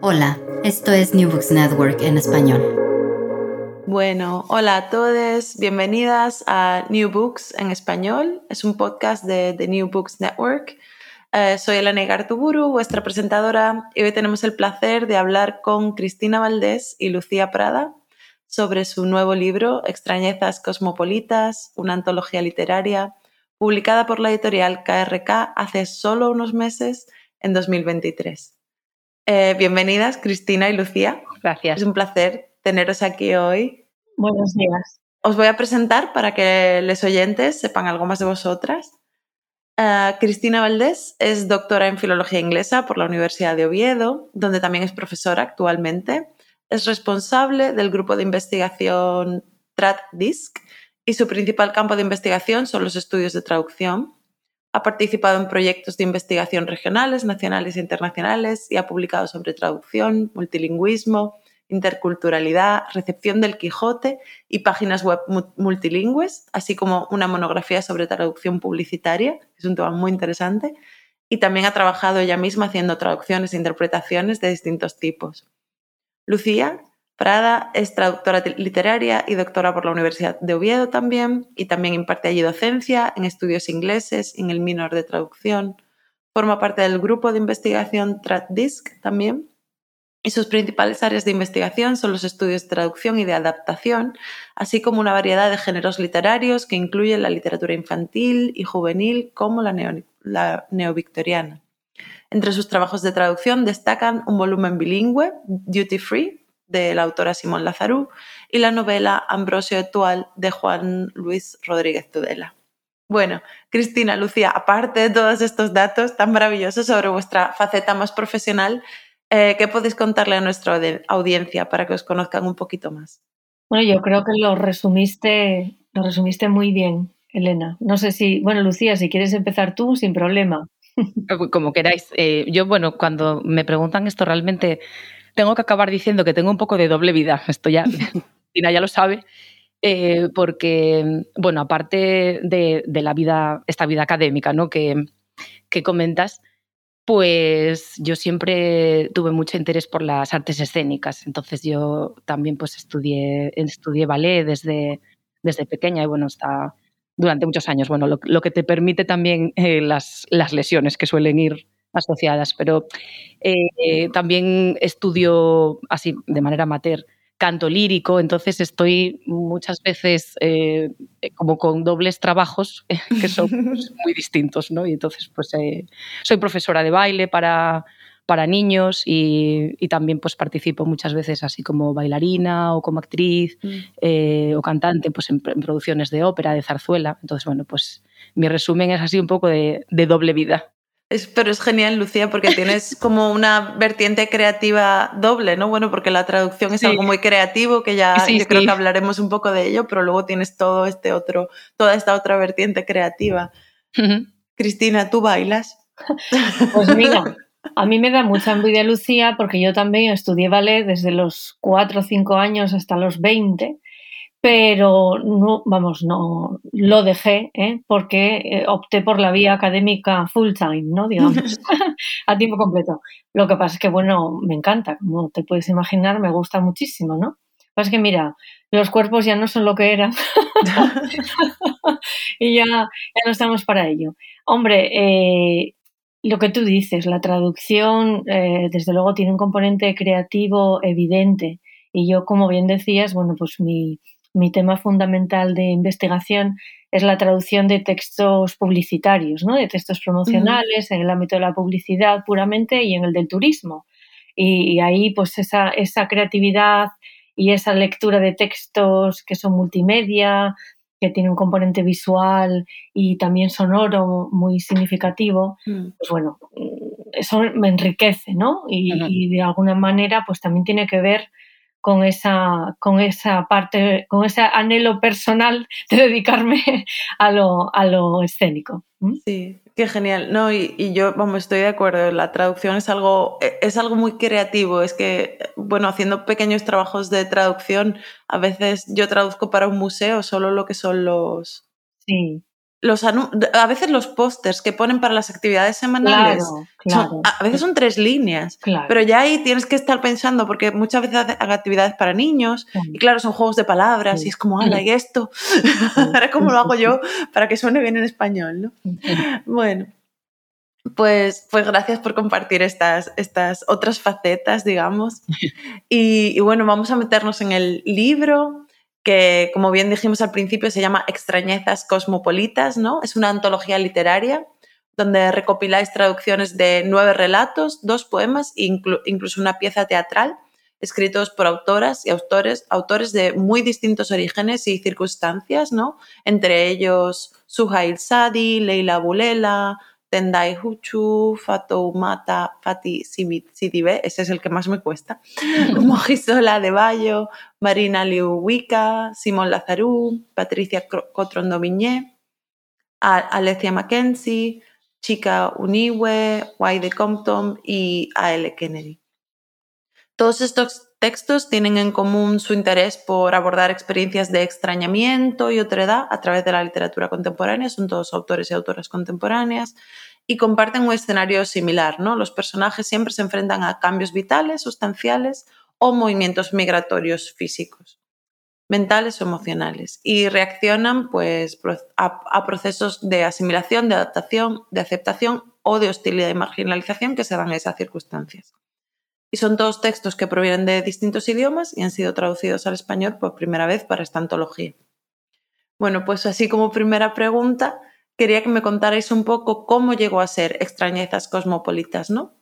Hola, esto es New Books Network en español. Bueno, hola a todos, bienvenidas a New Books en español. Es un podcast de The New Books Network. Eh, soy Elena Gartuburu, vuestra presentadora, y hoy tenemos el placer de hablar con Cristina Valdés y Lucía Prada sobre su nuevo libro, Extrañezas Cosmopolitas, una antología literaria, publicada por la editorial KRK hace solo unos meses, en 2023. Eh, bienvenidas, Cristina y Lucía. Gracias. Es un placer teneros aquí hoy. Buenos días. Os voy a presentar para que los oyentes sepan algo más de vosotras. Uh, Cristina Valdés es doctora en Filología Inglesa por la Universidad de Oviedo, donde también es profesora actualmente. Es responsable del grupo de investigación TradDisc y su principal campo de investigación son los estudios de traducción. Ha participado en proyectos de investigación regionales, nacionales e internacionales y ha publicado sobre traducción, multilingüismo, interculturalidad, recepción del Quijote y páginas web multilingües, así como una monografía sobre traducción publicitaria, que es un tema muy interesante, y también ha trabajado ella misma haciendo traducciones e interpretaciones de distintos tipos. Lucía Prada es traductora literaria y doctora por la Universidad de Oviedo también, y también imparte allí docencia en estudios ingleses en el minor de traducción. Forma parte del grupo de investigación TradDisc también, y sus principales áreas de investigación son los estudios de traducción y de adaptación, así como una variedad de géneros literarios que incluyen la literatura infantil y juvenil como la, la neovictoriana. Entre sus trabajos de traducción destacan un volumen bilingüe, Duty Free, de la autora Simón Lazarú, y la novela Ambrosio Etual de Juan Luis Rodríguez Tudela. Bueno, Cristina, Lucía, aparte de todos estos datos tan maravillosos sobre vuestra faceta más profesional, eh, ¿qué podéis contarle a nuestra audiencia para que os conozcan un poquito más? Bueno, yo creo que lo resumiste, lo resumiste muy bien, Elena. No sé si, bueno, Lucía, si quieres empezar tú, sin problema. Como queráis. Eh, yo, bueno, cuando me preguntan esto realmente tengo que acabar diciendo que tengo un poco de doble vida. Esto ya, Tina ya lo sabe. Eh, porque, bueno, aparte de, la vida, esta vida académica ¿no? que, que comentas, pues yo siempre tuve mucho interés por las artes escénicas. Entonces yo también pues estudié, estudié ballet desde, desde pequeña y bueno, hasta durante muchos años. Bueno, lo, que te permite también eh, las, las lesiones que suelen ir asociadas, pero eh, también estudio así de manera amateur canto lírico, entonces estoy muchas veces eh, como con dobles trabajos que son pues, muy distintos, ¿no? Y entonces pues eh, soy profesora de baile para, para niños y, también pues participo muchas veces así como bailarina o como actriz mm. o cantante pues en, producciones de ópera, de zarzuela. Entonces, bueno, pues mi resumen es así un poco de doble vida pero es genial, Lucía, porque tienes como una vertiente creativa doble, ¿no? Bueno, porque la traducción es algo muy creativo, que ya yo creo que hablaremos un poco de ello, pero luego tienes todo este otro, toda esta otra vertiente creativa. Cristina, ¿tú bailas? Pues mira, A mí me da mucha envidia Lucía porque yo también estudié ballet desde los 4 o 5 años hasta los 20 pero no, vamos, no lo dejé ¿eh? porque eh, opté por la vía académica full time, ¿no? Digamos, a tiempo completo. Lo que pasa es que, bueno, me encanta, como te puedes imaginar, me gusta muchísimo, ¿no? Pasa es que, mira, los cuerpos ya no son lo que eran y ya, ya, no estamos para ello. Hombre, eh, lo que tú dices, la traducción, desde luego, tiene un componente creativo evidente. Y yo, como bien decías, bueno, pues mi, mi tema fundamental de investigación es la traducción de textos publicitarios, ¿no? de textos promocionales en el ámbito de la publicidad puramente y en el del turismo. Y, ahí pues esa, esa, creatividad y esa lectura de textos que son multimedia, que tiene un componente visual y también sonoro muy significativo, mm. pues bueno, eso me enriquece, ¿no? Y, y, de alguna manera pues también tiene que ver con esa, con esa parte, con ese anhelo personal de dedicarme a lo, a lo escénico. Sí, qué genial. No, y, y, yo, vamos, estoy de acuerdo. La traducción es algo, e, es algo muy creativo. Es que, bueno, haciendo pequeños trabajos de traducción, a veces yo traduzco para un museo solo lo que son los. Sí los a veces los pósters que ponen para las actividades semanales a veces son tres líneas, pero ya ahí tienes que estar pensando porque muchas veces hacen actividades para niños y claro, son juegos de palabras y es como, ala, y esto, ahora cómo lo hago yo para que suene bien en español, ¿no? Bueno, pues, pues gracias por compartir estas, estas otras facetas, digamos. y bueno, vamos a meternos en el libro que, como bien dijimos al principio, se llama Extrañezas Cosmopolitas, ¿no? Es una antología literaria donde recopiláis traducciones de nueve relatos, dos poemas e incluso una pieza teatral escritos por autoras y autores, autores de muy distintos orígenes y circunstancias, ¿no? Entre ellos Suhail Sadi, Leila Bulela, Tendai Huchu, Fatoumata, Fati Sidibe, ese es el que más me cuesta, Mojisola de Bayo, Marina Liuwika, Simón Lazarú, Patricia Cotrondomiñé, Alessia Mackenzie, Chica Uniwe, de Compton y A.L. Kennedy. Todos estos textos tienen en común su interés por abordar experiencias de extrañamiento y otredad a través de la literatura contemporánea, son todos autores y autoras contemporáneas, y comparten un escenario similar, ¿no? Los personajes siempre se enfrentan a cambios vitales, sustanciales o movimientos migratorios físicos, mentales o emocionales, y reaccionan pues, a, procesos de asimilación, de adaptación, de aceptación o de hostilidad y marginalización que se dan en esas circunstancias. Y son todos textos que provienen de distintos idiomas y han sido traducidos al español por primera vez para esta antología. Bueno, pues así como primera pregunta, quería que me contarais un poco cómo llegó a ser Extrañezas Cosmopolitas, ¿no?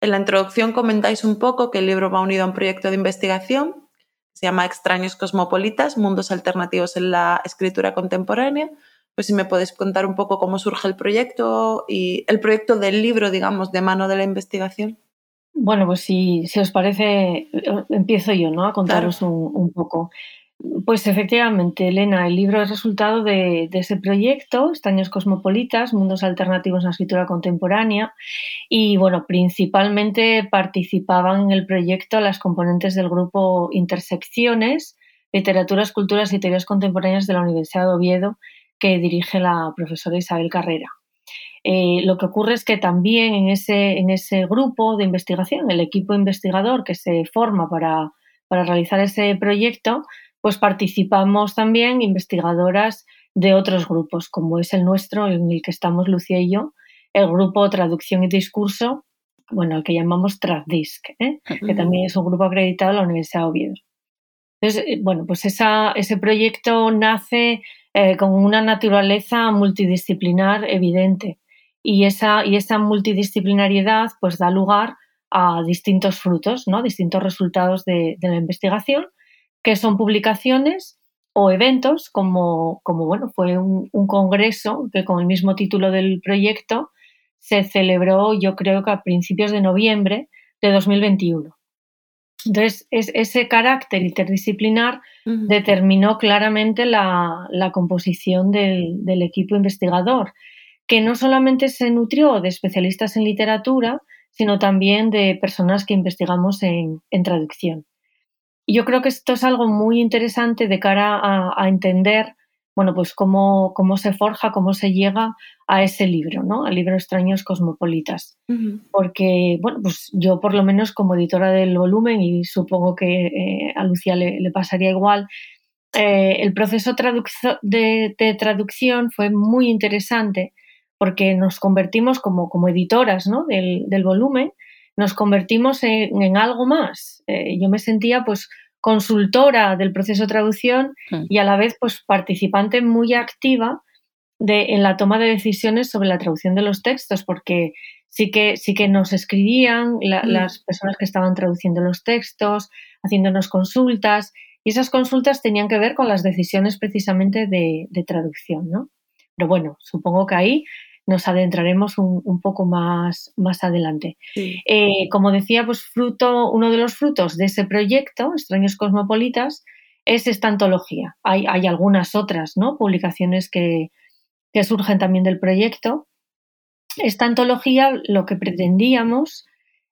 En la introducción comentáis un poco que el libro va unido a un proyecto de investigación, se llama Extraños Cosmopolitas, Mundos Alternativos en la Escritura Contemporánea. Pues si me podéis contar un poco cómo surge el proyecto y el proyecto del libro, digamos, de mano de la investigación. Bueno, pues si, si os parece, empiezo yo, ¿no? A contaros un, poco. Pues efectivamente, Elena, el libro es resultado de, ese proyecto, Estaños Cosmopolitas, Mundos Alternativos en la Escritura Contemporánea, y bueno, principalmente participaban en el proyecto las componentes del grupo Intersecciones, Literaturas, Culturas y Teorías Contemporáneas de la Universidad de Oviedo, que dirige la profesora Isabel Carrera. Eh, lo que ocurre es que también en ese, en ese grupo de investigación, el equipo investigador que se forma para, realizar ese proyecto, pues participamos también investigadoras de otros grupos, como es el nuestro, en el que estamos Lucía y yo, el grupo Traducción y Discurso, bueno, el que llamamos TradDisc, ¿eh? que también es un grupo acreditado en la Universidad de Oviedo. Entonces, eh, bueno, pues ese proyecto nace con una naturaleza multidisciplinar evidente y esa, y esa multidisciplinariedad pues da lugar a distintos frutos, ¿no? distintos resultados de, la investigación, que son publicaciones o eventos, como, como bueno, fue un, congreso que con el mismo título del proyecto se celebró yo creo que a principios de noviembre de 2021. Entonces, ese carácter interdisciplinar determinó claramente la, composición del, del, equipo investigador que no solamente se nutrió de especialistas en literatura, sino también de personas que investigamos en, traducción. Y yo creo que esto es algo muy interesante de cara a, entender bueno, pues cómo, cómo, se forja, cómo se llega a ese libro, ¿no? Al libro Extraños Cosmopolitas. Porque, bueno, pues yo por lo menos como editora del volumen, y supongo que eh, a Lucía le, pasaría igual, eh, el proceso de, de, traducción fue muy interesante porque nos convertimos como, como editoras del, volumen, nos convertimos en, algo más. Eh, yo me sentía pues consultora del proceso de traducción hmm. y a la vez pues participante muy activa de, en la toma de decisiones sobre la traducción de los textos, porque sí que, sí que nos escribían hmm. las personas que estaban traduciendo los textos, haciéndonos consultas, y esas consultas tenían que ver con las decisiones precisamente de, de traducción, ¿no? Pero bueno, supongo que ahí nos adentraremos un, poco más, más adelante. Eh, como decía, pues fruto, uno de los frutos de ese proyecto, Extraños Cosmopolitas, es esta antología. Hay, hay algunas otras ¿no? publicaciones que, que surgen también del proyecto. Esta antología lo que pretendíamos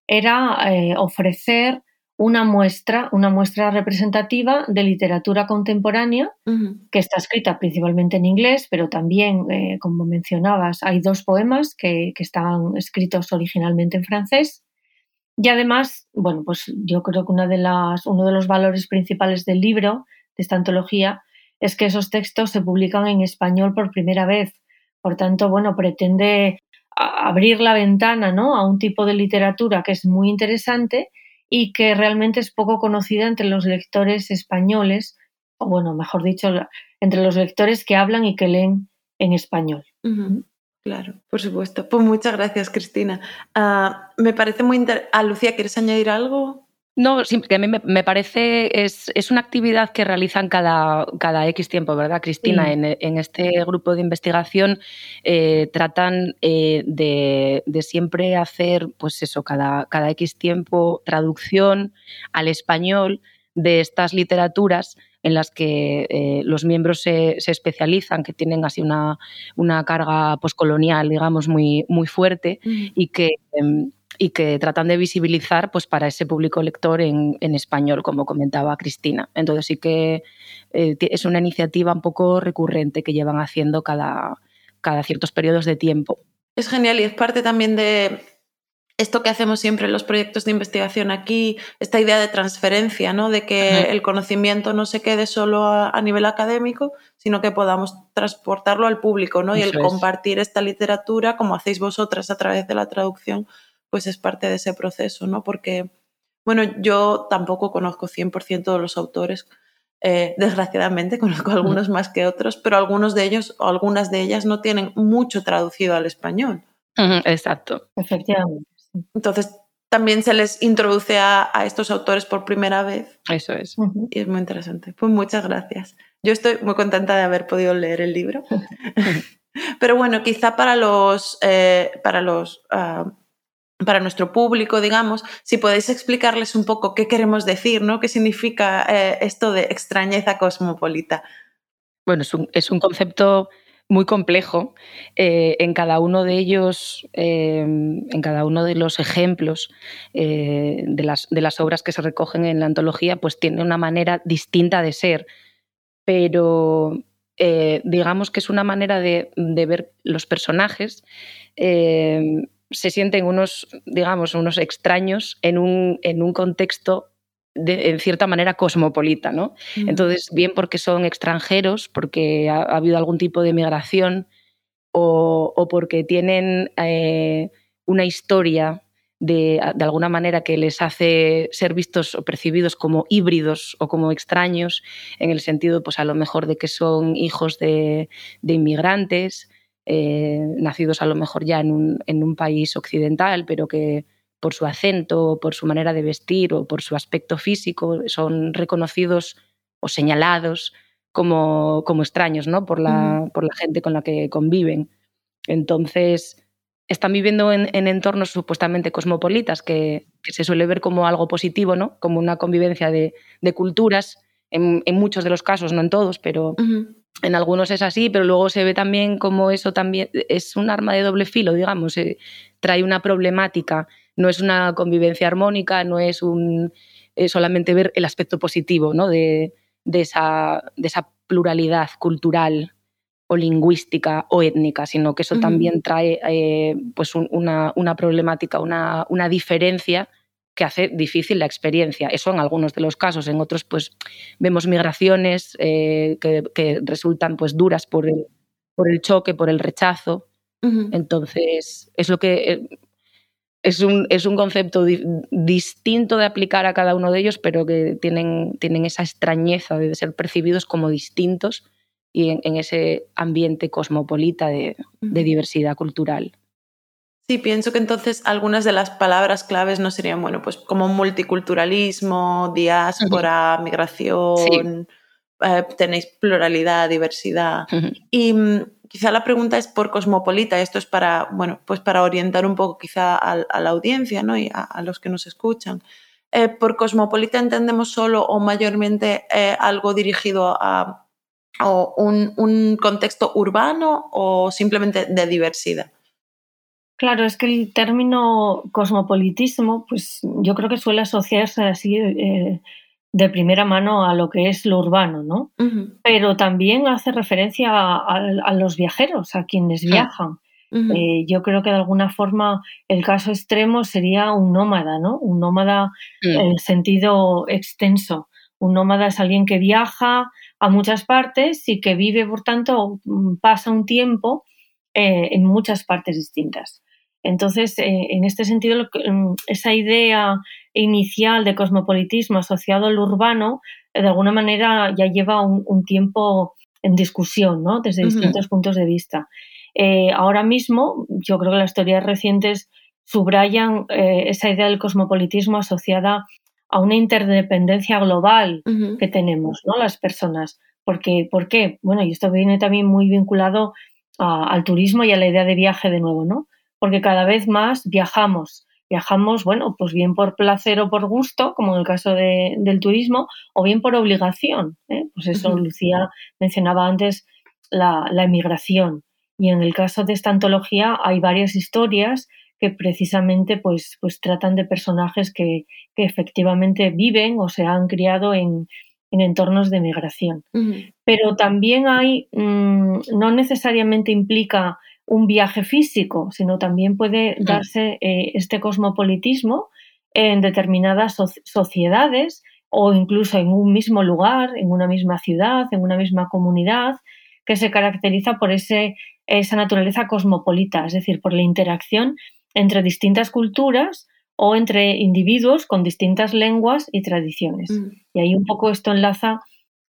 era eh, ofrecer una muestra, una muestra representativa de literatura contemporánea que está escrita principalmente en inglés, pero también, eh, como mencionabas, hay dos poemas que, que estaban escritos originalmente en francés. Y además, bueno, pues yo creo que una de las, uno de los valores principales del libro, de esta antología, es que esos textos se publican en español por primera vez. Por tanto, bueno, pretende abrir la ventana ¿no? a un tipo de literatura que es muy interesante y que realmente es poco conocida entre los lectores españoles, o bueno, mejor dicho, entre los lectores que hablan y que leen en español. Claro, por supuesto. Pues muchas gracias, Cristina. Ah, me parece muy interesante. Ah, Lucía, ¿quieres añadir algo? No, que a mí me, parece, es, es, una actividad que realizan cada, cada X tiempo, ¿verdad, Cristina? En, en, este grupo de investigación eh, tratan eh, de, de, siempre hacer, pues eso, cada, cada X tiempo traducción al español de estas literaturas en las que eh, los miembros se, se, especializan, que tienen así una, una carga poscolonial, digamos, muy, muy fuerte y que em, y que tratan de visibilizar pues, para ese público lector en, español, como comentaba Cristina. Entonces sí que eh, es una iniciativa un poco recurrente que llevan haciendo cada, cada ciertos periodos de tiempo. Es genial y es parte también de esto que hacemos siempre en los proyectos de investigación aquí, esta idea de transferencia, ¿no? de que el conocimiento no se quede solo a, nivel académico, sino que podamos transportarlo al público ¿no? y el compartir esta literatura, como hacéis vosotras a través de la traducción, pues es parte de ese proceso, ¿no? Porque, bueno, yo tampoco conozco 100% de los autores, eh, desgraciadamente conozco algunos más que otros, pero algunos de ellos o algunas de ellas no tienen mucho traducido al español. Exacto. Efectivamente. Entonces, también se les introduce a, estos autores por primera vez. Eso es. Y es muy interesante. Pues muchas gracias. Yo estoy muy contenta de haber podido leer el libro. Pero bueno, quizá para los, eh, para los ah, para nuestro público, digamos, si podéis explicarles un poco qué queremos decir, ¿no? ¿Qué significa eh, esto de extrañeza cosmopolita? Bueno, es un, concepto muy complejo. Eh, en cada uno de ellos, em, en cada uno de los ejemplos eh, de, las, obras que se recogen en la antología, pues tiene una manera distinta de ser. Pero digamos que es una manera de, de ver los personajes em, se sienten unos, digamos, unos extraños en un, en un contexto de, en cierta manera cosmopolita, ¿no? Entonces, bien porque son extranjeros, porque ha, habido algún tipo de migración o, porque tienen eh, una historia de, de, alguna manera que les hace ser vistos o percibidos como híbridos o como extraños, en el sentido, pues a lo mejor de que son hijos de, de inmigrantes eh, nacidos a lo mejor ya en un, país occidental, pero que por su acento, por su manera de vestir o por su aspecto físico son reconocidos o señalados como, como extraños ¿no? por, la, por la gente con la que conviven. Entonces, están viviendo en, entornos supuestamente cosmopolitas, que, se suele ver como algo positivo, ¿no? como una convivencia de, culturas, en, muchos de los casos, no en todos, pero, en algunos es así, pero luego se ve también como eso también es un arma de doble filo, digamos, eh, trae una problemática no es una convivencia armónica, no es un, eh, solamente ver el aspecto positivo ¿no? de, esa, de esa pluralidad cultural o lingüística o étnica, sino que eso también trae eh, pues una, problemática, una, una, diferencia que hace difícil la experiencia. Eso en algunos de los casos, en otros pues vemos migraciones eh, que, resultan pues duras por el, por el choque, por el rechazo. Entonces, es lo que eh, es un, es un concepto distinto de aplicar a cada uno de ellos, pero que tienen, tienen esa extrañeza de ser percibidos como distintos y en, ese ambiente cosmopolita de, diversidad cultural. Sí, pienso que entonces algunas de las palabras claves no serían, bueno, pues como multiculturalismo, diáspora, migración, eh, tenéis pluralidad, diversidad. Y mm, quizá la pregunta es por cosmopolita, esto es para, bueno, pues para orientar un poco quizá a, la audiencia ¿no? y a, los que nos escuchan. Eh, por cosmopolita entendemos solo o mayormente eh, algo dirigido a o un, contexto urbano o simplemente de diversidad. Claro, es que el término cosmopolitismo, pues yo creo que suele asociarse así eh, de primera mano a lo que es lo urbano, ¿no? Pero también hace referencia a, los viajeros, a quienes viajan. Eh, yo creo que de alguna forma el caso extremo sería un nómada, ¿no? Un nómada en sentido extenso. Un nómada es alguien que viaja, a muchas partes y que vive, por tanto, mm, pasa un tiempo eh, en muchas partes distintas. Entonces, eh, en este sentido, mm, esa idea inicial de cosmopolitismo asociado al urbano, eh, de alguna manera ya lleva un, tiempo en discusión, ¿no? desde distintos puntos de vista. ahora mismo, yo creo que las teorías recientes subrayan esa idea del cosmopolitismo asociada a una interdependencia global que tenemos, ¿no? Las personas. Porque, ¿Por qué? Bueno, y esto viene también muy vinculado al turismo y a la idea de viaje de nuevo, ¿no? Porque cada vez más viajamos. Viajamos, bueno, pues bien por placer o por gusto, como en el caso del turismo, o bien por obligación. ¿eh? Pues eso, Lucía mencionaba antes la, la emigración. Y en el caso de esta antología hay varias historias que precisamente pues, pues tratan de personajes que, efectivamente viven o se han criado en, entornos de migración. Pero también hay, mm, no necesariamente implica un viaje físico, sino también puede darse eh, este cosmopolitismo en determinadas sociedades o incluso en un mismo lugar, en una misma ciudad, en una misma comunidad, que se caracteriza por ese, esa naturaleza cosmopolita, es decir, por la interacción entre distintas culturas o entre individuos con distintas lenguas y tradiciones. Mm. Y ahí un poco esto enlaza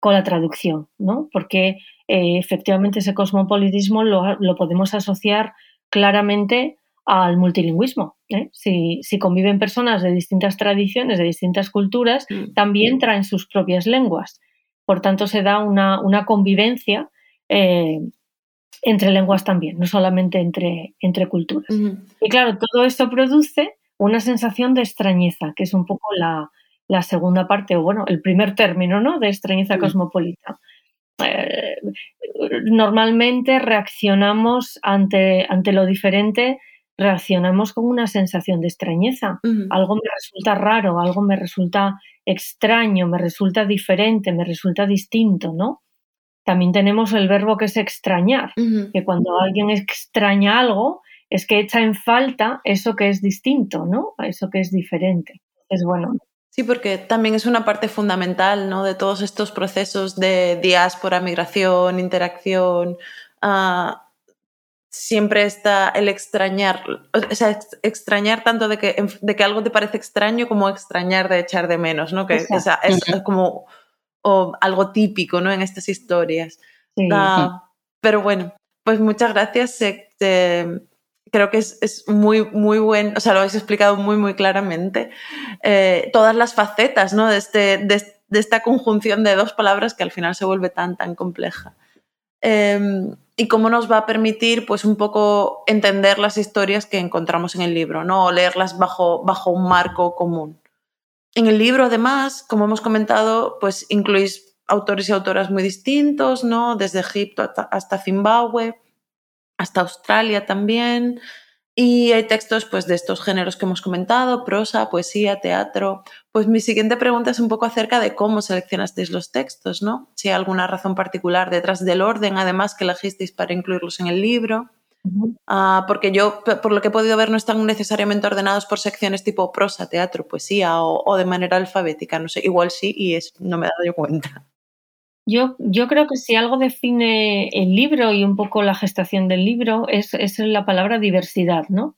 con la traducción, ¿no? Porque eh, efectivamente ese cosmopolitismo lo, podemos asociar claramente al multilingüismo. ¿eh? Si, conviven personas de distintas tradiciones, de distintas culturas, mm. también traen sus propias lenguas. Por tanto, se da una, convivencia eh, entre lenguas también, no solamente entre, entre culturas. Y claro, todo esto produce una sensación de extrañeza, que es un poco la, segunda parte, o bueno, el primer término, ¿no? De extrañeza cosmopolita. Eh, normalmente reaccionamos ante, ante lo diferente, reaccionamos con una sensación de extrañeza. Algo me resulta raro, algo me resulta extraño, me resulta diferente, me resulta distinto, ¿no? También tenemos el verbo que es extrañar, que cuando alguien extraña algo es que echa en falta eso que es distinto, ¿no? Eso que es diferente. Es bueno. Sí, porque también es una parte fundamental ¿no? de todos estos procesos de diáspora, migración, interacción. Ah, siempre está el extrañar, o sea, extrañar tanto de que, de que algo te parece extraño como extrañar de echar de menos, ¿no? Que es como o algo típico ¿no? en estas historias. Ah, pero bueno, pues muchas gracias. Creo que es, muy, muy buen, o sea, lo habéis explicado muy, muy claramente. Eh, todas las facetas ¿no? de, este, de, esta conjunción de dos palabras que al final se vuelve tan, tan compleja. Em, y cómo nos va a permitir, pues, un poco entender las historias que encontramos en el libro, ¿no? O leerlas bajo, bajo un marco común. En el libro, además, como hemos comentado, pues incluís autores y autoras muy distintos, ¿no? Desde Egipto hasta, Zimbabue, hasta Australia también. Y hay textos pues, de estos géneros que hemos comentado, prosa, poesía, teatro. Pues mi siguiente pregunta es un poco acerca de cómo seleccionasteis los textos, ¿no? Si hay alguna razón particular detrás del orden, además, que elegisteis para incluirlos en el libro. Ah, porque yo, por lo que he podido ver, no están necesariamente ordenados por secciones tipo prosa, teatro, poesía o, de manera alfabética. No sé, igual sí y es, no me he dado cuenta. Yo, yo creo que si algo define el libro y un poco la gestación del libro es, es la palabra diversidad, ¿no?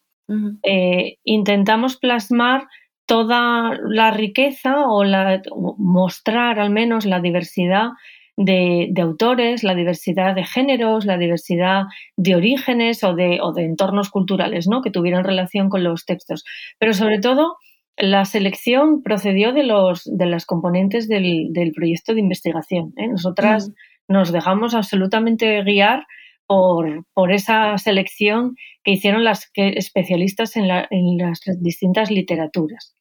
Eh, intentamos plasmar toda la riqueza o, la, mostrar al menos la diversidad de, autores, la diversidad de géneros, la diversidad de orígenes o de, o de entornos culturales ¿no? que tuvieran relación con los textos. Pero sobre todo, la selección procedió de, los, de las componentes del, proyecto de investigación. ¿eh? Nosotras nos dejamos absolutamente guiar por, por, esa selección que hicieron las especialistas en, en, las distintas literaturas.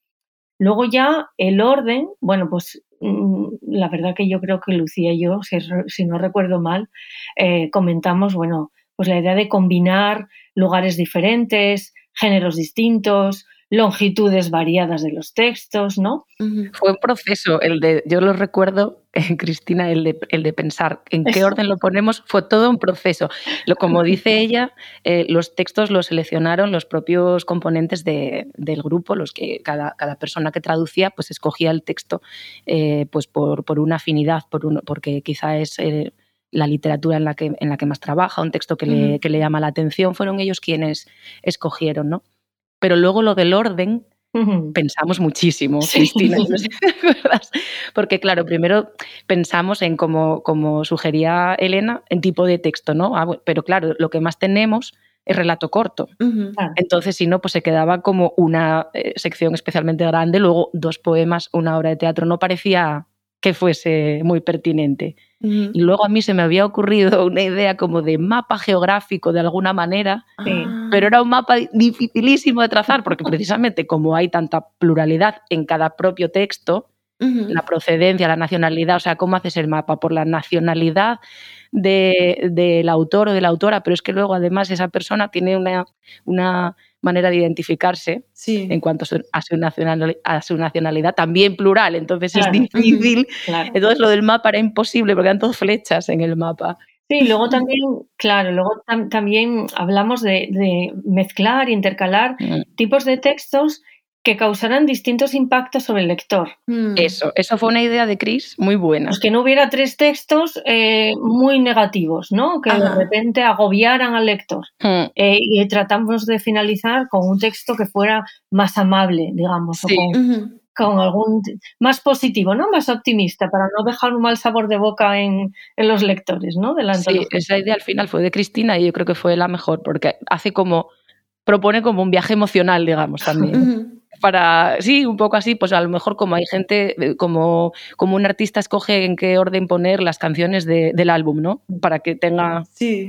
Luego ya el orden, bueno, pues mm, la verdad que yo creo que Lucía y yo, si, no recuerdo mal, eh, comentamos, bueno, pues la idea de combinar lugares diferentes, géneros distintos, longitudes variadas de los textos, ¿no? Fue un proceso, el de, yo lo recuerdo, Cristina, el de, el de pensar en qué orden lo ponemos, fue todo un proceso. Lo, como dice ella, eh, los textos los seleccionaron los propios componentes del grupo, los que cada, cada, persona que traducía pues escogía el texto eh, pues por, por, una afinidad, por uno, porque quizá es... Eh, la literatura en la, que, en la que más trabaja, un texto que, le, que le llama la atención, fueron ellos quienes escogieron, ¿no? Pero luego lo del orden, pensamos muchísimo, Cristina, Porque claro, primero pensamos en, como, como sugería Elena, en tipo de texto, ¿no? Ah, pero claro, lo que más tenemos es relato corto. Entonces, si no, pues se quedaba como una eh, sección especialmente grande, luego dos poemas, una obra de teatro, no parecía que fuese muy pertinente. Y luego a mí se me había ocurrido una idea como de mapa geográfico de alguna manera, pero era un mapa dificilísimo de trazar porque precisamente como hay tanta pluralidad en cada propio texto, la procedencia, la nacionalidad, o sea, ¿cómo haces el mapa? Por la nacionalidad del autor o de la autora, pero es que luego además esa persona tiene una, una manera de identificarse en cuanto a su, a su, nacionalidad, también plural, entonces es difícil. Entonces lo del mapa era imposible porque eran todas flechas en el mapa. Sí, luego también, claro, luego también hablamos de, de mezclar, intercalar mm. tipos de textos que causaran distintos impactos sobre el lector. Hmm. Eso, eso fue una idea de Chris muy buena. Pues que no hubiera tres textos eh, muy negativos, ¿no? Que de repente agobiaran al lector. Hmm. Eh, y tratamos de finalizar con un texto que fuera más amable, digamos, con, algún más positivo, ¿no? Más optimista, para no dejar un mal sabor de boca en, los lectores, ¿no? sí, esa idea al final fue de Cristina y yo creo que fue la mejor, porque hace como propone como un viaje emocional, digamos, también para, sí, un poco así, pues a lo mejor como hay gente, eh, como, como un artista escoge en qué orden poner las canciones del álbum, ¿no? Para que tenga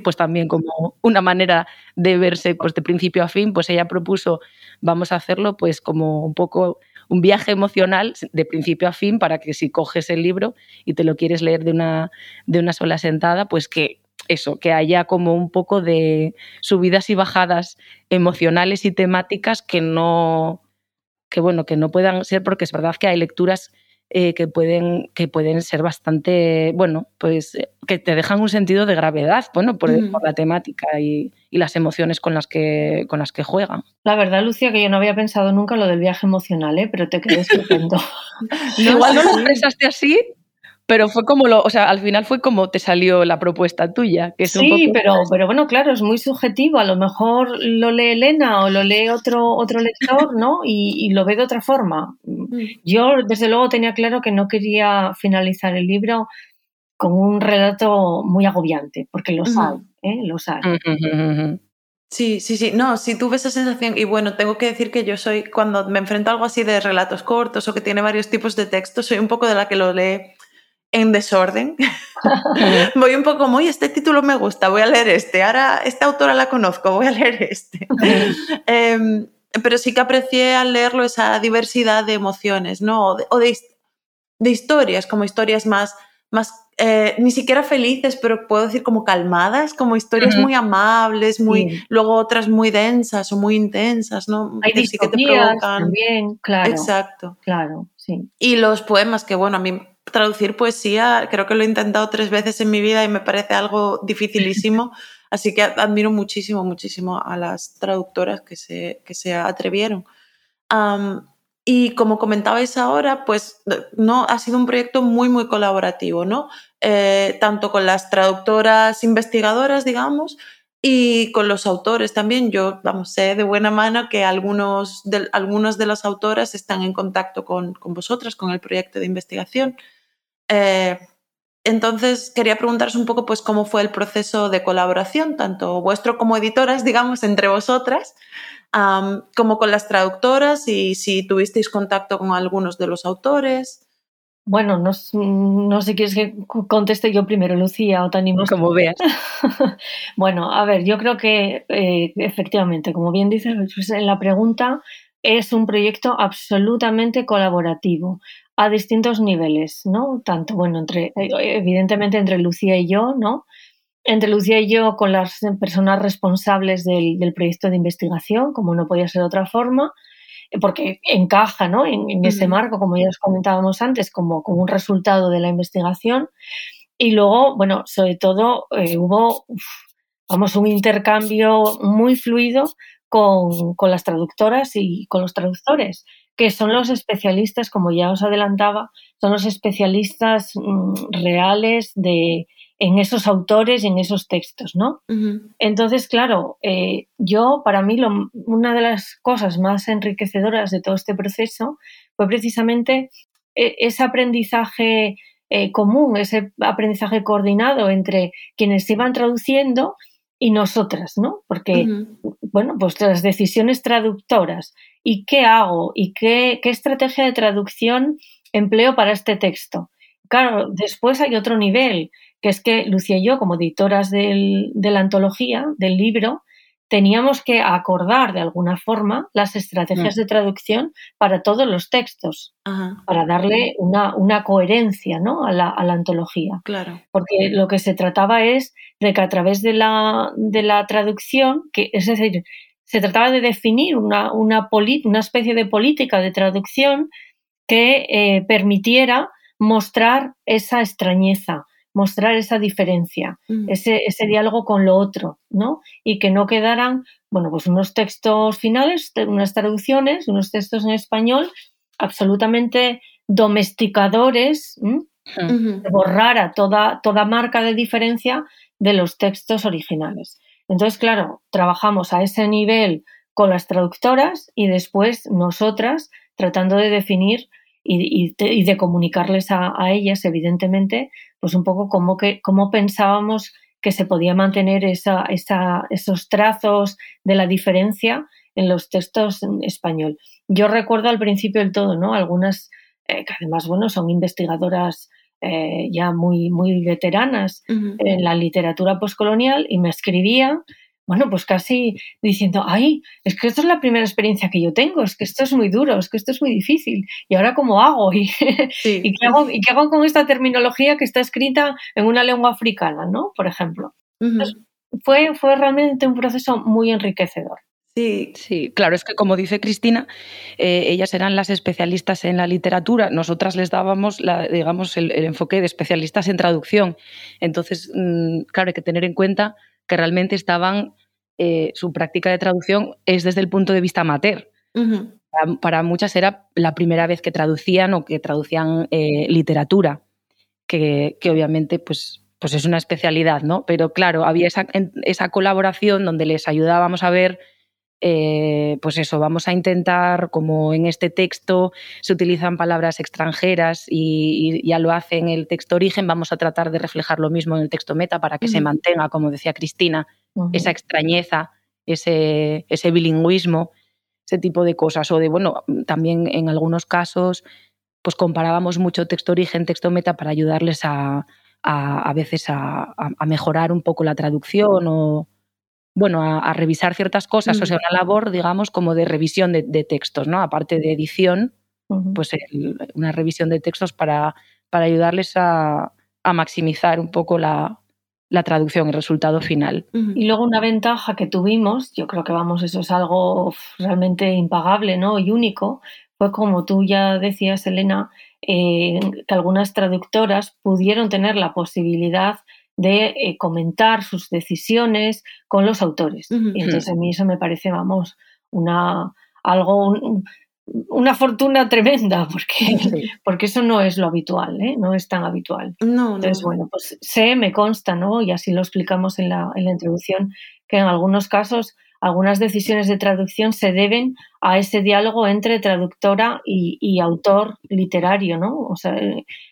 pues también como una manera de verse pues de principio a fin, pues ella propuso, vamos a hacerlo pues como un poco un viaje emocional de principio a fin para que si coges el libro y te lo quieres leer de una, de una sola sentada, pues que eso, que haya como un poco de subidas y bajadas emocionales y temáticas que no, que bueno, que no puedan ser, porque es verdad que hay lecturas eh, que, pueden, que pueden ser bastante, bueno, pues eh, que te dejan un sentido de gravedad, bueno, por, la temática y, las emociones con las, que, con las que juegan. La verdad, Lucia, que yo no había pensado nunca lo del viaje emocional, ¿eh? pero te quedé estupendo. Igual no lo pensaste así, pero fue como lo, o sea, al final fue como te salió la propuesta tuya. Que sí, pero, pero bueno, claro, es muy subjetivo. A lo mejor lo lee Elena o lo lee otro, otro lector, ¿no? Y, lo ve de otra forma. Mm. Yo, desde luego, tenía claro que no quería finalizar el libro con un relato muy agobiante, porque lo sabe, ¿eh? Lo sabe. Sí, sí, sí. No, si tuve esa sensación, y bueno, tengo que decir que yo soy, cuando me enfrento a algo así de relatos cortos o que tiene varios tipos de textos, soy un poco de la que lo lee en desorden. voy un poco muy, este título me gusta, voy a leer este. Ahora, esta autora la conozco, voy a leer este. Em, pero sí que aprecié al leerlo esa diversidad de emociones, ¿no? O de, historias, como historias más, más eh, ni siquiera felices, pero puedo decir como calmadas, como historias muy amables, muy, luego otras muy densas o muy intensas, ¿no? Hay que te provocan. también, claro. Exacto. Claro, sí. Y los poemas, que bueno, a mí traducir poesía creo que lo he intentado tres veces en mi vida y me parece algo dificilísimo, así que admiro muchísimo, muchísimo a las traductoras que se, que se atrevieron. Y como comentabais ahora, pues no ha sido un proyecto muy, muy colaborativo, ¿no? Eh, tanto con las traductoras investigadoras, digamos, y con los autores también. Yo, vamos, sé de buena mano que algunos de, algunas de las autoras están en contacto con, con vosotras, con el proyecto de investigación. Eh, entonces, quería preguntaros un poco, pues, cómo fue el proceso de colaboración, tanto vuestro como editoras, digamos, entre vosotras, como con las traductoras y si tuvisteis contacto con algunos de los autores. Bueno, no, no sé si quieres que conteste yo primero, Lucía, o te animas. Como veas. bueno, a ver, yo creo que eh, efectivamente, como bien dices, pues, en la pregunta es un proyecto absolutamente colaborativo a distintos niveles, ¿no? Tanto, bueno, entre, evidentemente entre Lucía y yo, ¿no? entre Lucía y yo con las personas responsables del, proyecto de investigación, como no podía ser de otra forma, porque encaja ¿no? en, ese marco, como ya os comentábamos antes, como, como, un resultado de la investigación. Y luego, bueno, sobre todo eh, hubo, vamos, un intercambio muy fluido con, con, las traductoras y con los traductores, que son los especialistas, como ya os adelantaba, son los especialistas mm, reales de, en esos autores y en esos textos, ¿no? Entonces, claro, eh, yo, para mí, una de las cosas más enriquecedoras de todo este proceso fue precisamente e, ese aprendizaje eh, común, ese aprendizaje coordinado entre quienes iban traduciendo y nosotras, ¿no? Porque, bueno, pues las decisiones traductoras y qué hago y qué, qué estrategia de traducción empleo para este texto. Claro, después hay otro nivel, que es que Lucía y yo, como editoras de la antología, del libro, teníamos que acordar de alguna forma las estrategias de traducción para todos los textos, para darle una, coherencia ¿no? a, la, antología. Claro. Porque lo que se trataba es de que a través de la, de la traducción, que, es decir, se trataba de definir una, una, una especie de política de traducción que eh, permitiera mostrar esa extrañeza, mostrar esa diferencia, mm. ese, ese, diálogo con lo otro, ¿no? Y que no quedaran, bueno, pues unos textos finales, unas traducciones, unos textos en español absolutamente domesticadores, que borrara toda, toda marca de diferencia de los textos originales. Entonces, claro, trabajamos a ese nivel con las traductoras y después nosotras tratando de definir y, de, comunicarles a, ellas, evidentemente, pues un poco cómo, que, cómo pensábamos que se podía mantener esa, esos trazos de la diferencia en los textos en español. Yo recuerdo al principio del todo, ¿no? Algunas eh, que además, bueno, son investigadoras eh, ya muy, muy veteranas en la literatura postcolonial y me escribían bueno, pues casi diciendo, ay, es que esto es la primera experiencia que yo tengo, es que esto es muy duro, es que esto es muy difícil, y ahora cómo hago, y, qué, hago con esta terminología que está escrita en una lengua africana, ¿no? Por ejemplo. fue, fue realmente un proceso muy enriquecedor. Sí. sí, claro, es que como dice Cristina, eh, ellas eran las especialistas en la literatura, nosotras les dábamos, la, digamos, el, enfoque de especialistas en traducción. Entonces, mm, claro, hay que tener en cuenta que realmente estaban, eh, su práctica de traducción es desde el punto de vista amateur. para, muchas era la primera vez que traducían o que traducían eh, literatura, que, obviamente pues, pues es una especialidad, ¿no? Pero claro, había esa, esa colaboración donde les ayudábamos a ver eh, pues eso, vamos a intentar, como en este texto se utilizan palabras extranjeras y, ya lo hace en el texto origen, vamos a tratar de reflejar lo mismo en el texto meta para que se mantenga, como decía Cristina, esa extrañeza, ese, ese bilingüismo, ese tipo de cosas. O de, bueno, también en algunos casos, pues comparábamos mucho texto origen, texto meta para ayudarles a, a, veces a, a mejorar un poco la traducción o bueno, a, revisar ciertas cosas, o sea, una labor, digamos, como de revisión de, textos, ¿no? Aparte de edición, pues una revisión de textos para, para ayudarles a, a maximizar un poco la, la traducción, el resultado final. Y luego una ventaja que tuvimos, yo creo que vamos, eso es algo realmente impagable ¿no? y único, fue como tú ya decías, Elena, eh, que algunas traductoras pudieron tener la posibilidad de eh, comentar sus decisiones con los autores. Y entonces a mí eso me parece, vamos, una algo una fortuna tremenda, porque, porque eso no es lo habitual, ¿eh? no es tan habitual. No, Entonces, bueno, pues sé, me consta, ¿no? Y así lo explicamos en la, en la introducción, que en algunos casos algunas decisiones de traducción se deben a ese diálogo entre traductora y, autor literario, ¿no? O sea,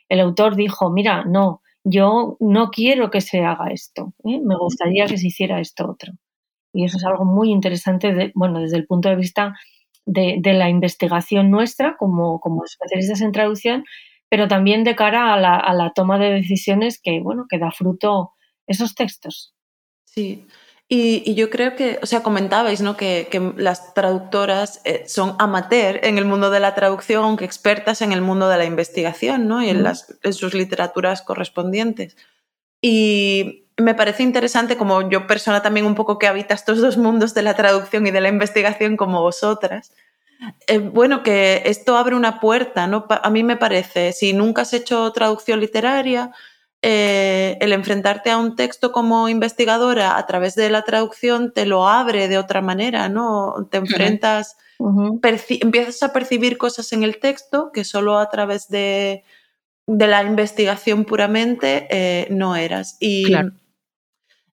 el, autor dijo, mira, no, yo no quiero que se haga esto, ¿eh? me gustaría que se hiciera esto otro. Y eso es algo muy interesante, bueno, desde el punto de vista de, la investigación nuestra como, como, especialistas en traducción, pero también de cara a la, a la toma de decisiones que, bueno, que da fruto esos textos. Sí, y, yo creo que, o sea, comentabais ¿no? que, que las traductoras eh, son amateur en el mundo de la traducción, aunque expertas en el mundo de la investigación ¿no? y en, las, en sus literaturas correspondientes. Y me parece interesante, como yo persona también un poco que habita estos dos mundos de la traducción y de la investigación como vosotras, eh, bueno, que esto abre una puerta, ¿no? A mí me parece, si nunca has hecho traducción literaria, eh, el enfrentarte a un texto como investigadora a través de la traducción te lo abre de otra manera, ¿no? Te enfrentas, empiezas a percibir cosas en el texto que solo a través de, la investigación puramente eh, no eras. Y,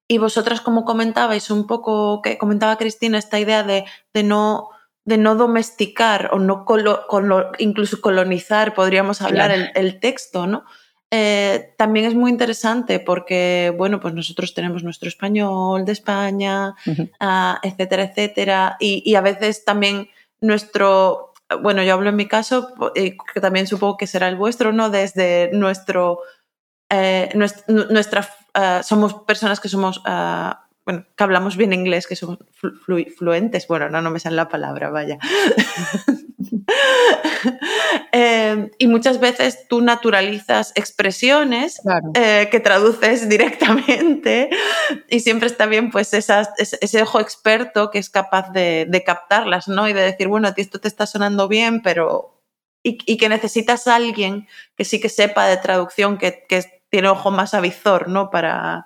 y vosotras, como comentabais un poco, que comentaba Cristina, esta idea de, no de no domesticar o no incluso colonizar, podríamos hablar, el, el, texto, ¿no? Eh, también es muy interesante porque, bueno, pues nosotros tenemos nuestro español de España, ah, etcétera, etcétera, y, a veces también nuestro, bueno, yo hablo en mi caso, que también supongo que será el vuestro, ¿no? Desde nuestro, eh, nuestra, ah, somos personas que somos ah, bueno, que hablamos bien inglés, que somos fluentes, bueno, no, no me sale la palabra, vaya. Em, y muchas veces tú naturalizas expresiones eh, que traduces directamente y siempre está bien pues ese ojo experto que es capaz de, captarlas, ¿no? Y de decir, bueno, a ti esto te está sonando bien, pero... Y, que necesitas a alguien que sí que sepa de traducción, que, que tiene ojo más avizor, ¿no? Para,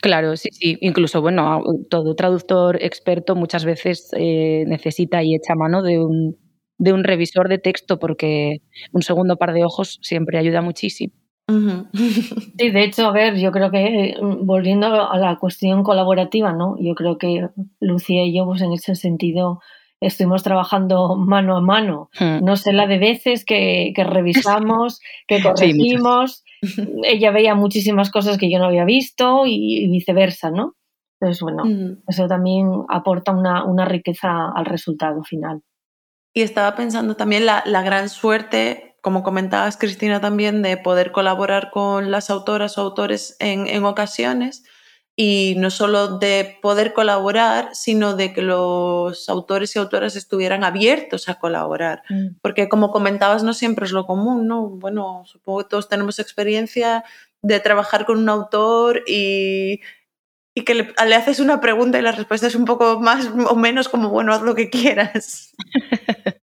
Claro, sí, sí. Incluso, bueno, todo traductor experto muchas veces eh, necesita y echa mano de un, de un revisor de texto porque un segundo par de ojos siempre ayuda muchísimo. Sí, de hecho, a ver, yo creo que mm, volviendo a la cuestión colaborativa, ¿no? Yo creo que Lucía y yo, pues en ese sentido, estuvimos trabajando mano a mano. Hmm. No sé la de veces que, revisamos, que corregimos. Ella veía muchísimas cosas que yo no había visto y, viceversa, ¿no? Entonces, bueno, hmm. eso también aporta una, riqueza al resultado final. Y estaba pensando también la, la gran suerte como comentabas, Cristina, también de poder colaborar con las autoras o autores en, en, ocasiones y no solo de poder colaborar, sino de que los autores y autoras estuvieran abiertos a colaborar. Mm. Porque como comentabas, no siempre es lo común, ¿no? Bueno, supongo que todos tenemos experiencia de trabajar con un autor y, y que le, haces una pregunta y la respuesta es un poco más o menos como, bueno, haz lo que quieras.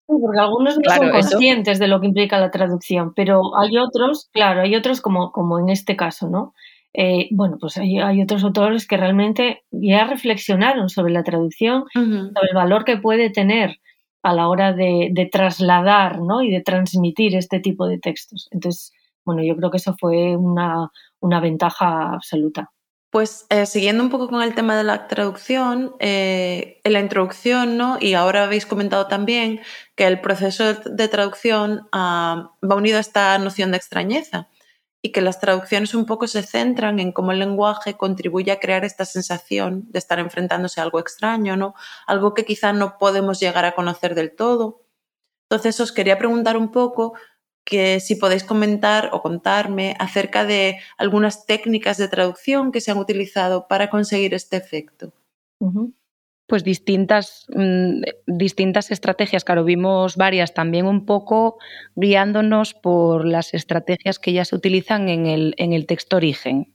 porque algunos no son conscientes de lo que implica la traducción, pero hay otros, claro, hay otros como, como en este caso, ¿no? Eh, bueno, pues hay, otros autores que realmente ya reflexionaron sobre la traducción, sobre el valor que puede tener a la hora de, trasladar ¿no? y de transmitir este tipo de textos. Entonces, bueno, yo creo que eso fue una, ventaja absoluta. Pues eh, siguiendo un poco con el tema de la traducción, eh, en la introducción, ¿no? y ahora habéis comentado también que el proceso de traducción ah, va unido a esta noción de extrañeza y que las traducciones un poco se centran en cómo el lenguaje contribuye a crear esta sensación de estar enfrentándose a algo extraño, ¿no? Algo que quizá no podemos llegar a conocer del todo. Entonces os quería preguntar un poco que si podéis comentar o contarme acerca de algunas técnicas de traducción que se han utilizado para conseguir este efecto. Pues distintas, mm, distintas estrategias. Claro, vimos varias también un poco guiándonos por las estrategias que ya se utilizan en el, en el texto origen.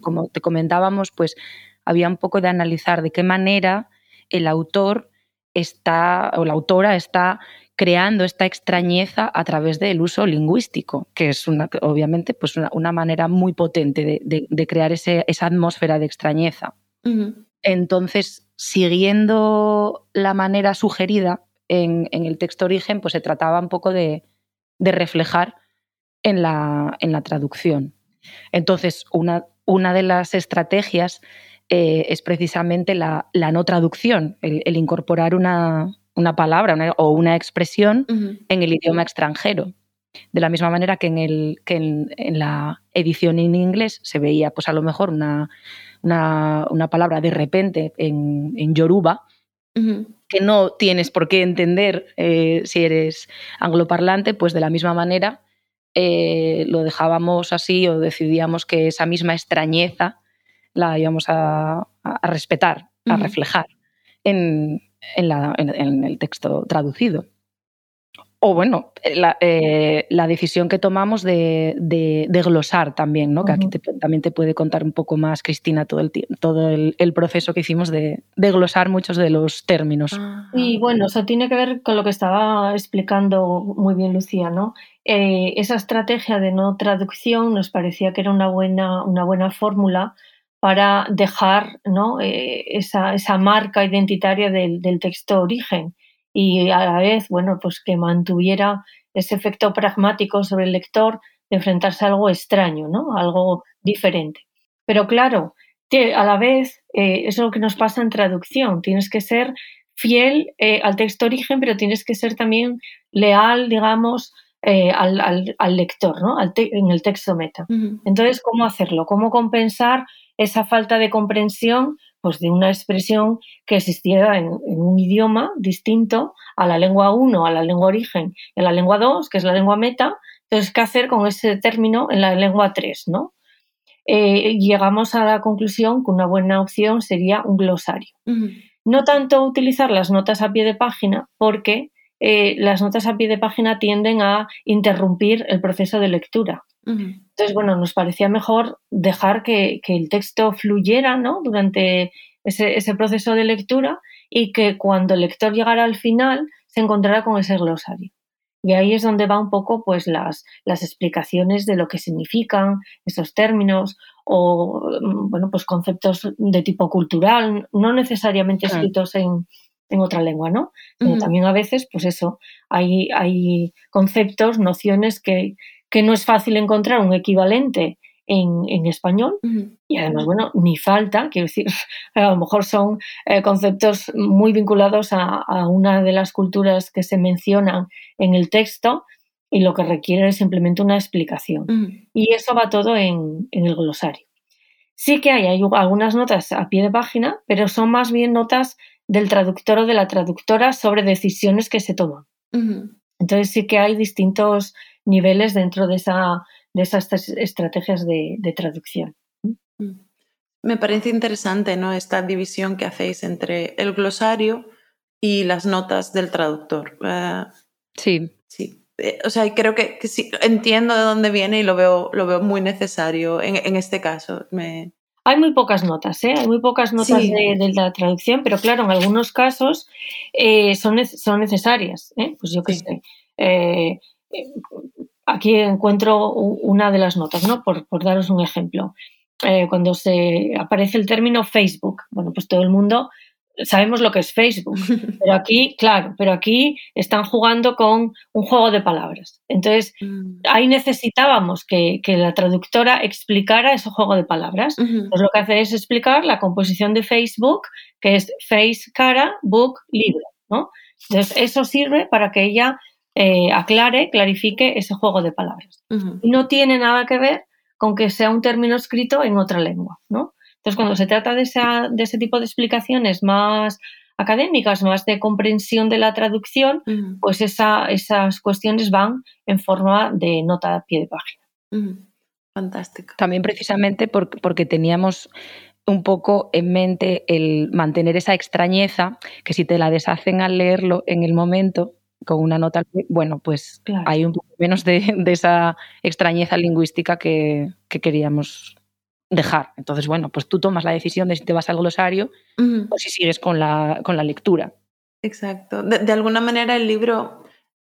Como te comentábamos, pues había un poco de analizar de qué manera el autor está, o la autora está creando esta extrañeza a través del uso lingüístico, que es una, obviamente pues una, manera muy potente de, crear esa atmósfera de extrañeza. Entonces, siguiendo la manera sugerida en, el texto origen, pues se trataba un poco de, reflejar en la, traducción. Entonces, una, de las estrategias eh, es precisamente la, no traducción, el incorporar una, una palabra o una expresión en el idioma extranjero. De la misma manera que en, el, que en, la edición en inglés se veía, pues a lo mejor una, una, palabra de repente en, en yoruba, que no tienes por qué entender eh, si eres angloparlante, pues de la misma manera eh, lo dejábamos así o decidíamos que esa misma extrañeza la íbamos a, respetar, a reflejar en, en, el texto traducido. O bueno, la, eh, decisión que tomamos de, glosar también, ¿no? que aquí también te puede contar un poco más, Cristina, todo el, todo el, proceso que hicimos de, glosar muchos de los términos. Y bueno, eso tiene que ver con lo que estaba explicando muy bien Lucía, ¿no? Eh, esa estrategia de no traducción nos parecía que era una buena, una buena fórmula para dejar ¿no? Eh, esa, esa, marca identitaria del, del, texto origen y a la vez, bueno, pues que mantuviera ese efecto pragmático sobre el lector de enfrentarse a algo extraño, ¿no? algo diferente. Pero claro, a la vez, eh, es lo que nos pasa en traducción, tienes que ser fiel eh, al texto origen, pero tienes que ser también leal, digamos, al, al, lector, ¿no? en el texto meta. Entonces, ¿cómo hacerlo? ¿Cómo compensar esa falta de comprensión pues, de una expresión que existiera en, un idioma distinto a la lengua 1, a la lengua origen, en la lengua 2, que es la lengua meta. Entonces, ¿qué hacer con ese término en la lengua 3? ¿no? Eh, llegamos a la conclusión que una buena opción sería un glosario. No tanto utilizar las notas a pie de página, porque eh, las notas a pie de página tienden a interrumpir el proceso de lectura. Entonces, bueno, nos parecía mejor dejar que, el texto fluyera ¿no? durante ese, proceso de lectura y que cuando el lector llegara al final se encontrara con ese glosario. Y ahí es donde va un poco pues, las, las explicaciones de lo que significan esos términos o bueno, pues conceptos de tipo cultural, no necesariamente escritos en, otra lengua, ¿no? también a veces, pues eso, hay, hay conceptos, nociones que, que no es fácil encontrar un equivalente en, español y además, bueno, ni falta, quiero decir, a lo mejor son eh, conceptos muy vinculados a, una de las culturas que se mencionan en el texto y lo que requiere es simplemente una explicación. Y eso va todo en, el glosario. Sí que hay, hay, algunas notas a pie de página, pero son más bien notas del traductor o de la traductora sobre decisiones que se toman. Entonces sí que hay distintos niveles dentro de, esa, de esas estrategias de, traducción. Mm. Me parece interesante ¿no? esta división que hacéis entre el glosario y las notas del traductor. Eh, sí. Sí. Eh, o sea, creo que, sí, entiendo de dónde viene y lo veo, lo veo muy necesario en, este caso. Me... Hay muy pocas notas, ¿eh? hay muy pocas notas de, la traducción, pero claro, en algunos casos eh, son, son necesarias. Pues yo qué sé aquí encuentro una de las notas, ¿no? Por, daros un ejemplo. Eh, cuando se aparece el término Facebook, bueno, pues todo el mundo sabemos lo que es Facebook, pero aquí, claro, pero aquí están jugando con un juego de palabras. Entonces, mm. ahí necesitábamos que, la traductora explicara ese juego de palabras. Pues lo que hace es explicar la composición de Facebook, que es face, cara, book, libro, ¿no? Entonces, eso sirve para que ella eh, aclare, clarifique ese juego de palabras. No tiene nada que ver con que sea un término escrito en otra lengua, ¿no? Entonces, cuando se trata de, ese tipo de explicaciones más académicas, más de comprensión de la traducción, pues esas cuestiones van en forma de nota a pie de página. Fantástico. También precisamente porque, teníamos un poco en mente el mantener esa extrañeza, que si te la deshacen al leerlo en el momento, con una nota, bueno, pues hay un poco menos de, esa extrañeza lingüística que, queríamos dejar. Entonces, bueno, pues tú tomas la decisión de si te vas al glosario o si sigues con la, con la lectura. Exacto. De, alguna manera el libro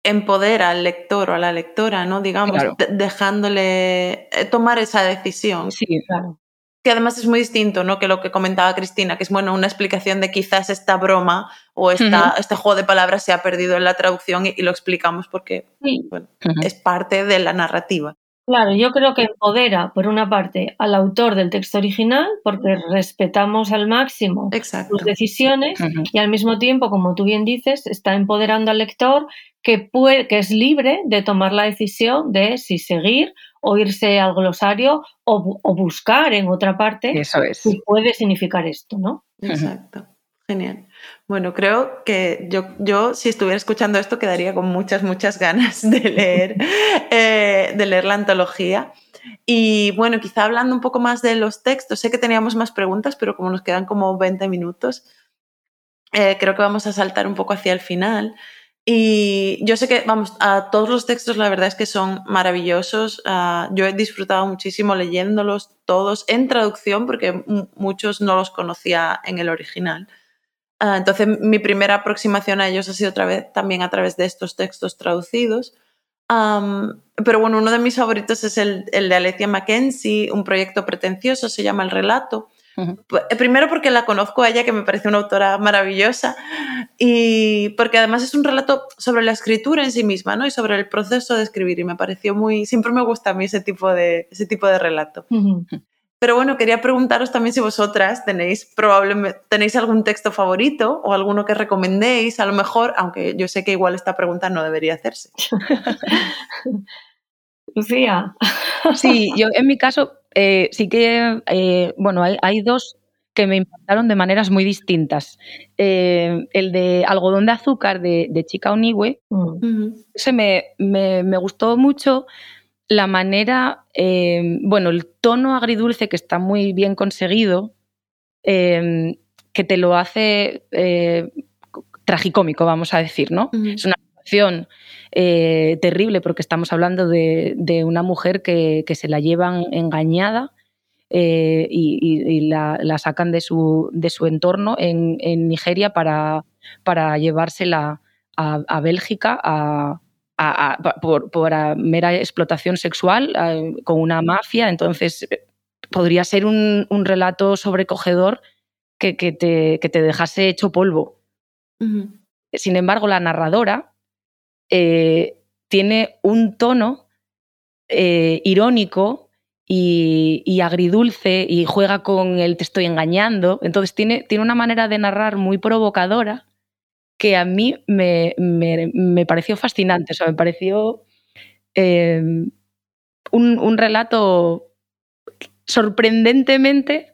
empodera al lector o a la lectora, ¿no? Digamos, dejándole eh, tomar esa decisión. Sí, claro que además es muy distinto, ¿no? Que lo que comentaba Cristina, que es bueno, una explicación de quizás esta broma o esta, este juego de palabras se ha perdido en la traducción y, lo explicamos porque es parte de la narrativa. Claro, yo creo que empodera, por una parte, al autor del texto original, porque respetamos al máximo sus decisiones, y al mismo tiempo, como tú bien dices, está empoderando al lector que, puede, que es libre de tomar la decisión de si seguir o irse al glosario o, buscar en otra parte Eso es. puede significar esto, ¿no? Exacto. Genial. Bueno, creo que yo, yo, si estuviera escuchando esto, quedaría con muchas, muchas ganas de leer, eh, de leer la antología. Y bueno, quizá hablando un poco más de los textos, sé que teníamos más preguntas, pero como nos quedan como 20 minutos, eh, creo que vamos a saltar un poco hacia el final. Y yo sé que, vamos, a todos los textos la verdad es que son maravillosos. Ah, yo he disfrutado muchísimo leyéndolos todos en traducción porque muchos no los conocía en el original. Ah, entonces mi primera aproximación a ellos ha sido otra vez, también a través de estos textos traducidos. pero bueno, uno de mis favoritos es el, el de Alethea Mackenzie, un proyecto pretencioso, se llama El Relato eh, primero porque la conozco a ella, que me parece una autora maravillosa, y porque además es un relato sobre la escritura en sí misma, ¿no? Y sobre el proceso de escribir, y me pareció muy... Siempre me gusta a mí ese tipo de, ese tipo de relato. Pero bueno, quería preguntaros también si vosotras tenéis probablemente tenéis algún texto favorito o alguno que recomendéis, a lo mejor, aunque yo sé que igual esta pregunta no debería hacerse. Lucía. Sí, yo en mi caso eh, sí que, eh, bueno, hay, dos que me impactaron de maneras muy distintas. Eh, el de algodón de azúcar de, Chica Oniwe, mm. ese me, me, gustó mucho la manera, bueno, el tono agridulce que está muy bien conseguido, que te lo hace tragicómico, vamos a decir, ¿no? Es una situación eh, terrible porque estamos hablando de, una mujer que, se la llevan engañada eh, y, la, sacan de su, de su entorno en, Nigeria para, para llevársela a, Bélgica a, por, mera explotación sexual con una mafia. Entonces, podría ser un, relato sobrecogedor que, te, que, te, dejase hecho polvo. Sin embargo, la narradora eh, tiene un tono eh, irónico y, agridulce y juega con el te estoy engañando. Entonces tiene, tiene una manera de narrar muy provocadora que a mí me, pareció fascinante. O sea, me pareció eh, un, relato sorprendentemente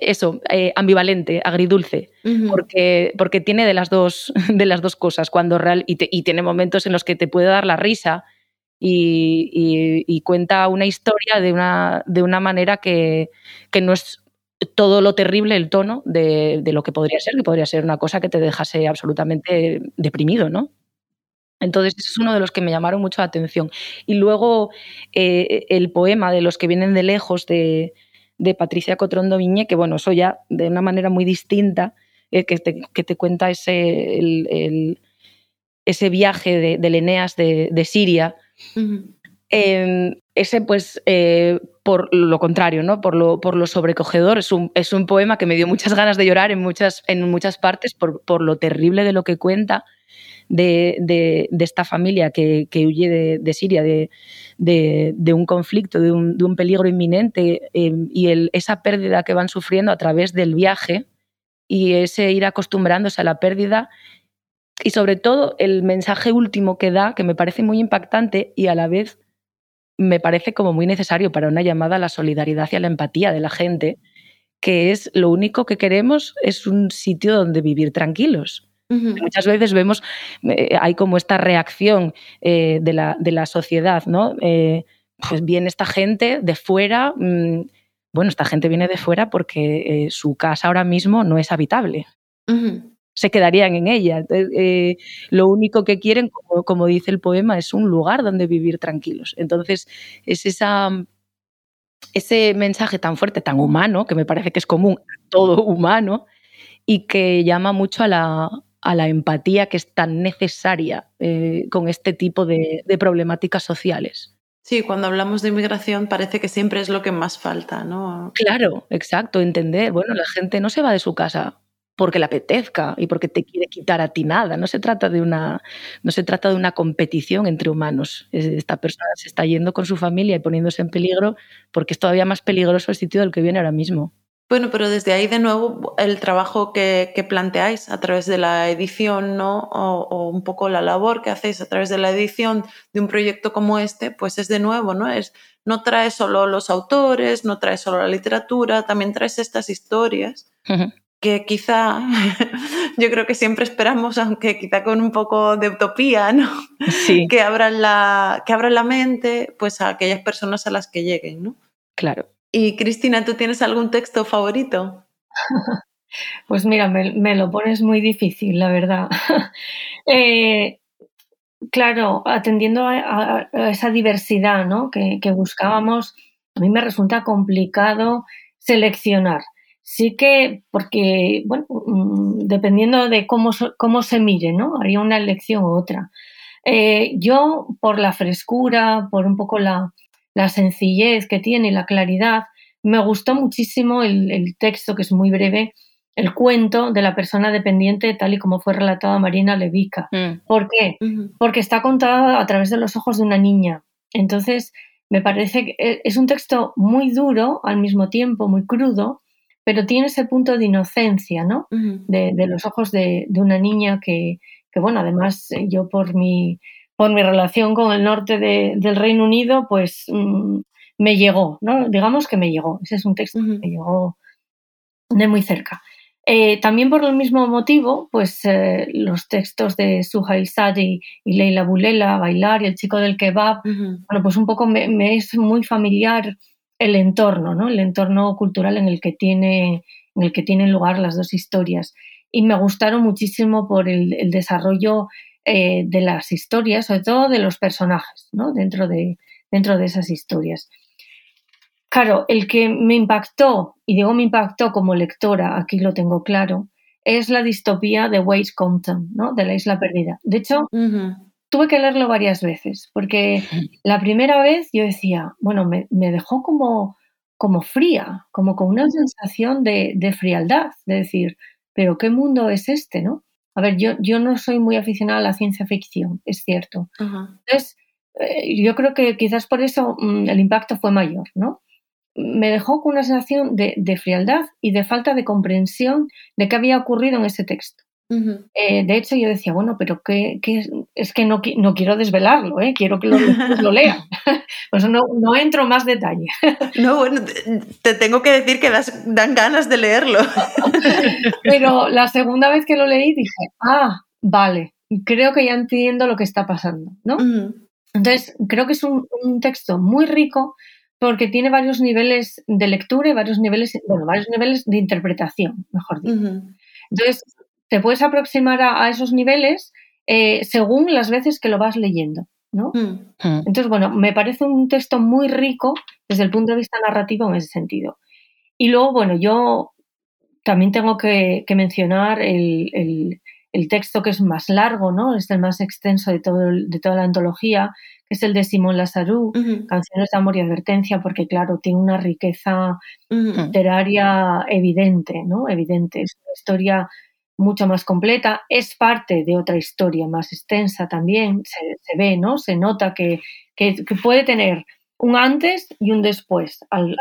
eso, eh, ambivalente, agridulce, porque, porque tiene de las, dos, de las dos cosas, cuando real, y, tiene momentos en los que te puede dar la risa y, cuenta una historia de una, de una manera que, no es todo lo terrible el tono de, lo que podría ser, que podría ser una cosa que te dejase absolutamente deprimido, ¿no? Entonces, ese es uno de los que me llamaron mucho la atención. Y luego eh, el poema de los que vienen de lejos de, de Patricia Cotrondo Viñé, que bueno, eso ya de una manera muy distinta, eh, que, te, cuenta ese, ese viaje de, de Eneas de, Siria. Em, ese, pues, eh, por lo contrario, ¿no? Por lo, por lo sobrecogedor, es un, es un, poema que me dio muchas ganas de llorar en muchas, en muchas partes por, por lo terrible de lo que cuenta de, esta familia que, huye de, Siria, de, un conflicto, de un, peligro inminente em, y esa pérdida que van sufriendo a través del viaje y ese ir acostumbrándose a la pérdida y sobre todo el mensaje último que da, que me parece muy impactante y a la vez me parece como muy necesario para una llamada a la solidaridad y a la empatía de la gente, que es lo único que queremos es un sitio donde vivir tranquilos. Muchas veces vemos, eh, hay como esta reacción eh, de, la, de, la, sociedad, ¿no? Eh, pues viene esta gente de fuera, mm, bueno, esta gente viene de fuera porque eh, su casa ahora mismo no es habitable. Se quedarían en ella. Eh, lo único que quieren, como, como, dice el poema, es un lugar donde vivir tranquilos. Entonces, es esa, ese mensaje tan fuerte, tan humano, que me parece que es común a todo humano y que llama mucho a la, a la empatía que es tan necesaria eh, con este tipo de, problemáticas sociales. Sí, cuando hablamos de inmigración parece que siempre es lo que más falta, ¿no? Claro, exacto, entender. Bueno, la gente no se va de su casa porque le apetezca y porque te quiere quitar a ti nada. No se trata de una, no se trata de una competición entre humanos. Esta persona se está yendo con su familia y poniéndose en peligro porque es todavía más peligroso el sitio del que viene ahora mismo. Bueno, pero desde ahí de nuevo el trabajo que, planteáis a través de la edición, ¿no? O, un poco la labor que hacéis a través de la edición de un proyecto como este, pues es de nuevo, ¿no? Es, no trae solo los autores, no trae solo la literatura, también traes estas historias que quizá yo creo que siempre esperamos, aunque quizá con un poco de utopía, ¿no? Sí. que abran la, que abran la mente, pues a aquellas personas a las que lleguen, ¿no? Claro. Y Cristina, ¿tú tienes algún texto favorito? Pues mira, me, lo pones muy difícil, la verdad. Eh, claro, atendiendo a, esa diversidad ¿no? que, buscábamos, a mí me resulta complicado seleccionar. Sí que, porque, bueno, mm, dependiendo de cómo, cómo se mire, ¿no? Haría una elección u otra. Eh, yo, por la frescura, por un poco la, la sencillez que tiene y la claridad. Me gustó muchísimo el, texto, que es muy breve, el cuento de la persona dependiente, tal y como fue relatado a Marina Levica. Mm. ¿Por qué? Porque está contado a través de los ojos de una niña. Entonces, me parece que e, es un texto muy duro, al mismo tiempo muy crudo, pero tiene ese punto de inocencia, ¿no? de, los ojos de, una niña que, que, bueno, además yo por mi por mi relación con el norte del Reino Unido, pues mm, me llegó, ¿no? Digamos que me llegó. Ese es un texto que me llegó de muy cerca. Eh, también por el mismo motivo, pues eh, los textos de Suhail Sadi y Leila Bulela, Bailar y El chico del kebab, bueno, pues un poco me, es muy familiar el entorno, ¿no? El entorno cultural en el que tiene, en el que tienen lugar las dos historias. Y me gustaron muchísimo por el, el desarrollo eh, de las historias, sobre todo de los personajes, ¿no? dentro, de, dentro de esas historias. Claro, el que me impactó, y digo me impactó como lectora, aquí lo tengo claro, es la distopía de Waze Compton, ¿no? de la isla perdida. De hecho, tuve que leerlo varias veces, porque la primera vez yo decía, bueno, me, dejó como, como fría, como con una sensación de, de frialdad, de decir, pero ¿qué mundo es este? ¿no? A ver, yo, yo no soy muy aficionada a la ciencia ficción, es cierto. Entonces, eh, yo creo que quizás por eso mm, el impacto fue mayor, ¿no? Me dejó con una sensación de, de, frialdad y de falta de comprensión de qué había ocurrido en ese texto. Eh, de hecho, yo decía, bueno, pero ¿qué, es que no, no, quiero desvelarlo, ¿eh? quiero que lo, lo lean. pues no, no, entro más detalle. no, bueno, te tengo que decir que dan ganas de leerlo. pero la segunda vez que lo leí dije, ah, vale, creo que ya entiendo lo que está pasando, ¿no? Entonces, creo que es un, texto muy rico porque tiene varios niveles de lectura y varios niveles, bueno, varios niveles de interpretación, mejor dicho. Entonces, te puedes aproximar a, esos niveles eh, según las veces que lo vas leyendo. ¿no? Mm. Mm. Entonces, bueno, me parece un texto muy rico desde el punto de vista narrativo en ese sentido. Y luego, bueno, yo también tengo que, mencionar el, texto que es más largo, ¿no? Es el más extenso de, todo, de toda la antología, que es el de Simón Lazarú, Canciones de Amor y Advertencia, porque, claro, tiene una riqueza literaria evidente, ¿no? Evidente. Es una historia mucho más completa, es parte de otra historia más extensa también, se, ve, ¿no? Se nota que, puede tener un antes y un después al,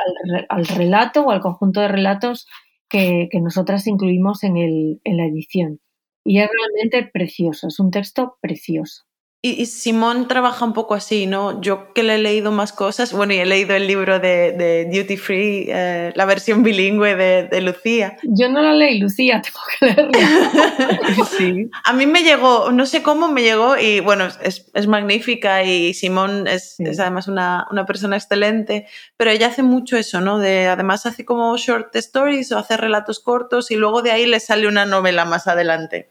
relato o al conjunto de relatos que, nosotras incluimos en, el, en la edición. Y es realmente precioso, es un texto precioso. Y, Simón trabaja un poco así, ¿no? Yo que le he leído más cosas, bueno, y he leído el libro de, Duty Free, eh, la versión bilingüe de, Lucía. Yo no la leí, Lucía, tengo que leerla. sí. A mí me llegó, no sé cómo me llegó, y bueno, es, es magnífica y Simón es, es además una, una, persona excelente, pero ella hace mucho eso, ¿no? De, además hace como short stories o hace relatos cortos y luego de ahí le sale una novela más adelante.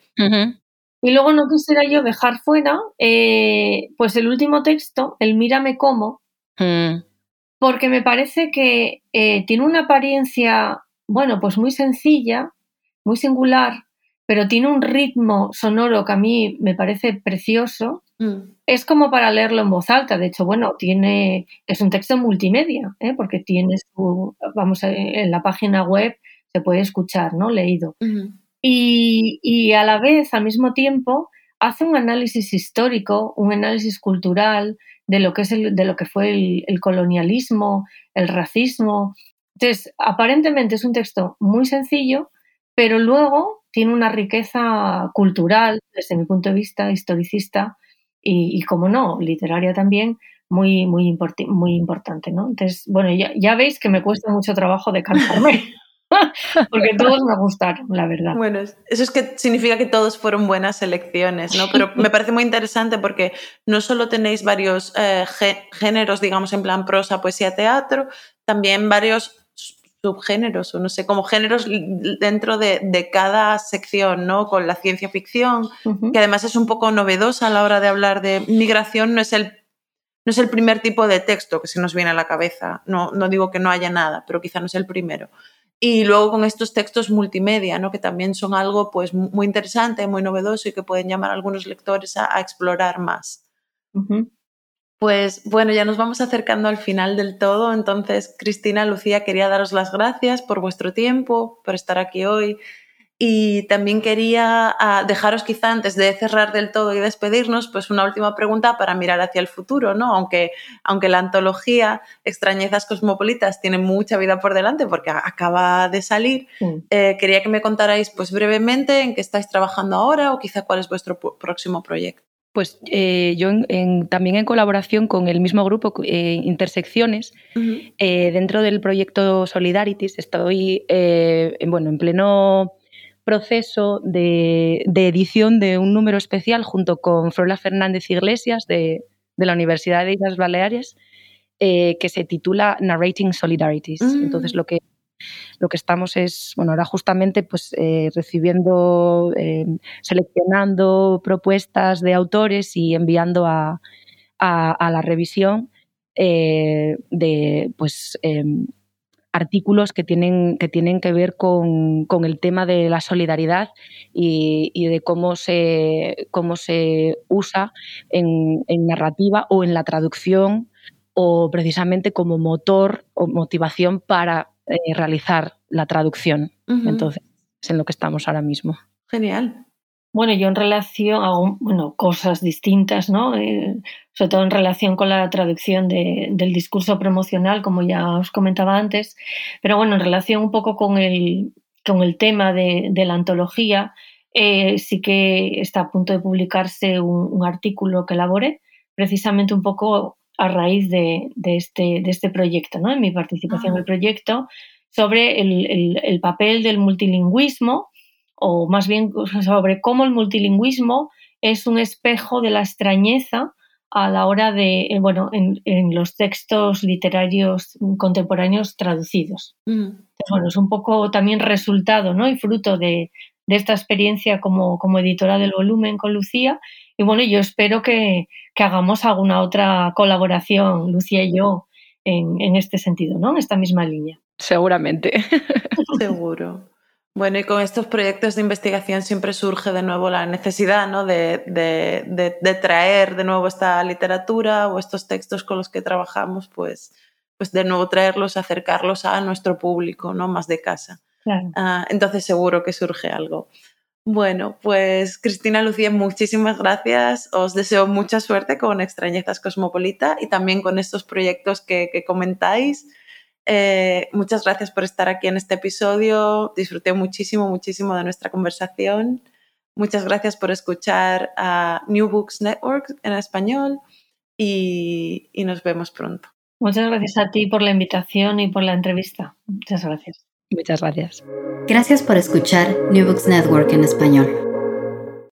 Y luego no quisiera yo dejar fuera, eh, pues el último texto, el Mírame cómo, mm. porque me parece que eh, tiene una apariencia, bueno, pues muy sencilla, muy singular, pero tiene un ritmo sonoro que a mí me parece precioso. Mm. Es como para leerlo en voz alta. De hecho, bueno, tiene, es un texto multimedia, ¿eh? porque tiene su, vamos, en la página web se puede escuchar, ¿no? Leído y, a la vez, al mismo tiempo, hace un análisis histórico, un análisis cultural de lo que, es de lo que fue el, colonialismo, el racismo. Entonces, aparentemente es un texto muy sencillo, pero luego tiene una riqueza cultural, desde mi punto de vista, historicista y, como no, literaria también, muy, muy, muy importante. ¿no? Entonces, bueno, ya, ya veis que me cuesta mucho trabajo decantarme. porque todos me gustaron, la verdad. Bueno, eso es que significa que todos fueron buenas elecciones, ¿no? Pero me parece muy interesante porque no solo tenéis varios eh, géneros, digamos, en plan prosa, poesía, teatro, también varios subgéneros, o no sé, como géneros dentro de, cada sección, ¿no? Con la ciencia ficción, que además es un poco novedosa a la hora de hablar de migración, no es el no es el primer tipo de texto que se nos viene a la cabeza. No, no digo que no haya nada, pero quizá no es el primero. Y luego con estos textos multimedia, ¿no? que también son algo pues, muy interesante, muy novedoso y que pueden llamar a algunos lectores a, explorar más. Pues bueno, ya nos vamos acercando al final del todo. Entonces, Cristina, Lucía, quería daros las gracias por vuestro tiempo, por estar aquí hoy. Y también quería ah, dejaros quizá antes de cerrar del todo y despedirnos, pues una última pregunta para mirar hacia el futuro, ¿no? Aunque, aunque la antología Extrañezas Cosmopolitas tiene mucha vida por delante porque acaba de salir, eh, quería que me contarais pues brevemente en qué estáis trabajando ahora o quizá cuál es vuestro próximo proyecto. Pues eh, yo también en colaboración con el mismo grupo eh, Intersecciones, dentro del proyecto Solidarities, estoy bueno, en pleno proceso de, edición de un número especial junto con Frola Fernández Iglesias de, la Universidad de Islas Baleares, eh, que se titula Narrating Solidarities. Mm. Entonces, lo que, lo que estamos es, bueno, ahora justamente pues, eh, recibiendo, eh, seleccionando propuestas de autores y enviando a, a la revisión de pues em, artículos que tienen que, tienen que ver con, el tema de la solidaridad y, de cómo se, cómo se usa en, narrativa o en la traducción o precisamente como motor o motivación para eh, realizar la traducción. Entonces, es en lo que estamos ahora mismo. Genial. Bueno, yo en relación hago bueno, cosas distintas, ¿no? Eh, sobre todo en relación con la traducción del discurso promocional, como ya os comentaba antes, pero bueno, en relación un poco con el, con el tema de, la antología, eh, sí que está a punto de publicarse un, artículo que elaboré, precisamente un poco a raíz de, este, de este proyecto, ¿no? en mi participación en el ah. proyecto, sobre el papel del multilingüismo o más bien sobre cómo el multilingüismo es un espejo de la extrañeza a la hora de, eh, bueno, en, los textos literarios contemporáneos traducidos. Mm. bueno, es un poco también resultado ¿no? y fruto de, esta experiencia como, como, editora del volumen con Lucía. Y bueno, yo espero que, hagamos alguna otra colaboración, Lucía y yo, en, en este sentido, ¿no? En esta misma línea. Seguramente. Seguro. Bueno, y con estos proyectos de investigación siempre surge de nuevo la necesidad ¿no? de, de, traer de nuevo esta literatura o estos textos con los que trabajamos, pues, pues de nuevo traerlos, acercarlos a nuestro público, ¿no? más de casa. Ah, entonces seguro que surge algo. Bueno, pues Cristina Lucía, muchísimas gracias. Os deseo mucha suerte con Extrañezas Cosmopolita y también con estos proyectos que, que comentáis. Eh, muchas gracias por estar aquí en este episodio. Disfruté muchísimo, muchísimo de nuestra conversación. Muchas gracias por escuchar a New Books Network en español y, y nos vemos pronto. Muchas gracias a ti por la invitación y por la entrevista. Muchas gracias. Muchas gracias. Gracias por escuchar New Books Network en español.